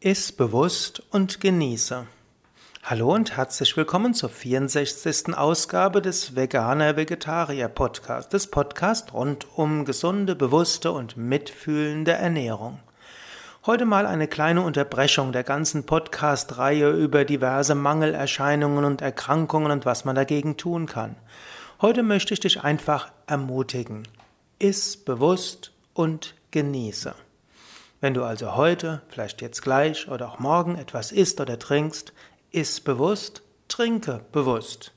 Iss bewusst und genieße. Hallo und herzlich willkommen zur 64. Ausgabe des Veganer Vegetarier Podcast, des Podcast rund um gesunde, bewusste und mitfühlende Ernährung. Heute mal eine kleine Unterbrechung der ganzen Podcast-Reihe über diverse Mangelerscheinungen und Erkrankungen und was man dagegen tun kann. Heute möchte ich dich einfach ermutigen. Iss bewusst und genieße. Wenn du also heute, vielleicht jetzt gleich oder auch morgen etwas isst oder trinkst, iss bewusst, trinke bewusst.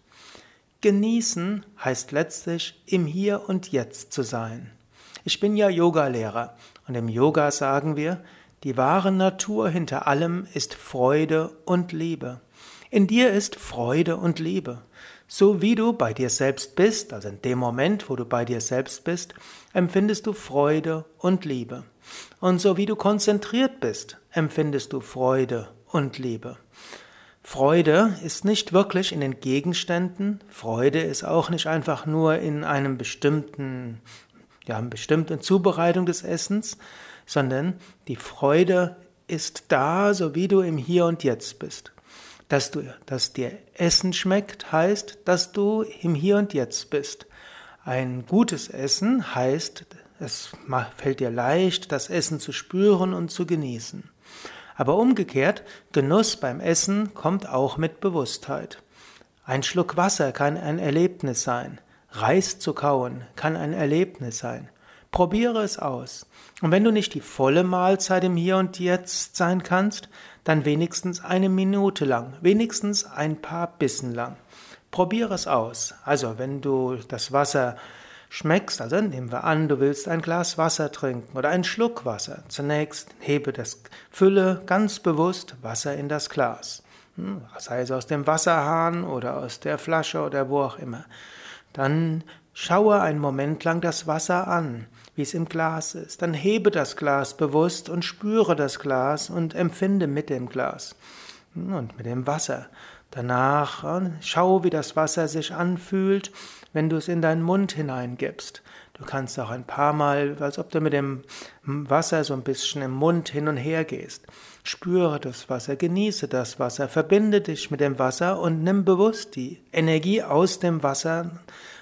Genießen heißt letztlich im Hier und Jetzt zu sein. Ich bin ja Yogalehrer und im Yoga sagen wir, die wahre Natur hinter allem ist Freude und Liebe. In dir ist Freude und Liebe. So wie du bei dir selbst bist, also in dem Moment, wo du bei dir selbst bist, empfindest du Freude und Liebe. Und so wie du konzentriert bist, empfindest du Freude und Liebe. Freude ist nicht wirklich in den Gegenständen, Freude ist auch nicht einfach nur in einem bestimmten, ja, einer bestimmten Zubereitung des Essens, sondern die Freude ist da, so wie du im Hier und Jetzt bist. Dass, du, dass dir Essen schmeckt, heißt, dass du im Hier und Jetzt bist. Ein gutes Essen heißt, es fällt dir leicht, das Essen zu spüren und zu genießen. Aber umgekehrt, Genuss beim Essen kommt auch mit Bewusstheit. Ein Schluck Wasser kann ein Erlebnis sein. Reis zu kauen kann ein Erlebnis sein. Probiere es aus. Und wenn du nicht die volle Mahlzeit im Hier und Jetzt sein kannst, dann wenigstens eine Minute lang, wenigstens ein paar Bissen lang. Probiere es aus. Also, wenn du das Wasser schmeckst, also nehmen wir an, du willst ein Glas Wasser trinken oder einen Schluck Wasser. Zunächst hebe das, fülle ganz bewusst Wasser in das Glas. Hm, sei es aus dem Wasserhahn oder aus der Flasche oder wo auch immer. Dann Schaue einen Moment lang das Wasser an, wie es im Glas ist. Dann hebe das Glas bewusst und spüre das Glas und empfinde mit dem Glas und mit dem Wasser. Danach äh, schau, wie das Wasser sich anfühlt, wenn du es in deinen Mund hineingibst. Du kannst auch ein paar Mal, als ob du mit dem Wasser so ein bisschen im Mund hin und her gehst. Spüre das Wasser, genieße das Wasser, verbinde dich mit dem Wasser und nimm bewusst die Energie aus dem Wasser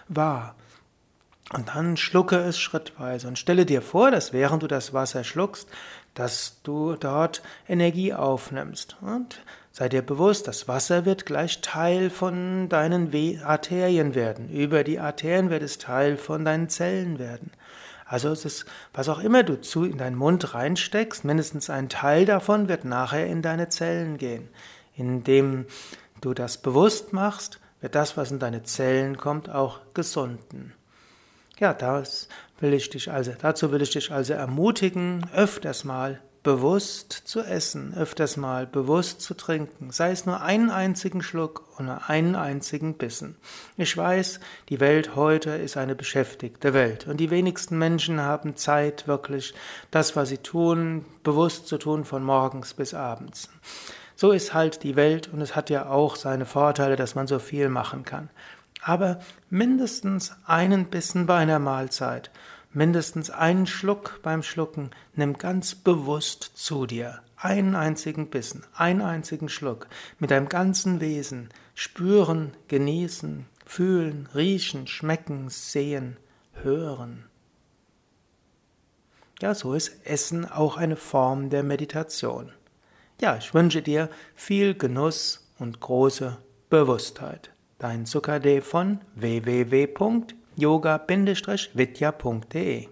wahr. Und dann schlucke es schrittweise und stelle dir vor, dass während du das Wasser schluckst, dass du dort Energie aufnimmst. Und sei dir bewusst, das Wasser wird gleich Teil von deinen Arterien werden. Über die Arterien wird es Teil von deinen Zellen werden. Also es ist, was auch immer du zu in deinen Mund reinsteckst, mindestens ein Teil davon wird nachher in deine Zellen gehen. Indem du das bewusst machst, wird das, was in deine Zellen kommt, auch gesunden. Ja, das will ich dich also, dazu will ich dich also ermutigen, öfters mal bewusst zu essen, öfters mal bewusst zu trinken, sei es nur einen einzigen Schluck oder einen einzigen Bissen. Ich weiß, die Welt heute ist eine beschäftigte Welt und die wenigsten Menschen haben Zeit, wirklich das, was sie tun, bewusst zu tun von morgens bis abends. So ist halt die Welt und es hat ja auch seine Vorteile, dass man so viel machen kann. Aber mindestens einen Bissen bei einer Mahlzeit, mindestens einen Schluck beim Schlucken, nimm ganz bewusst zu dir. Einen einzigen Bissen, einen einzigen Schluck, mit deinem ganzen Wesen spüren, genießen, fühlen, riechen, schmecken, sehen, hören. Ja, so ist Essen auch eine Form der Meditation. Ja, ich wünsche dir viel Genuss und große Bewusstheit. Dein Zuckerde von www.yoga-vidya.de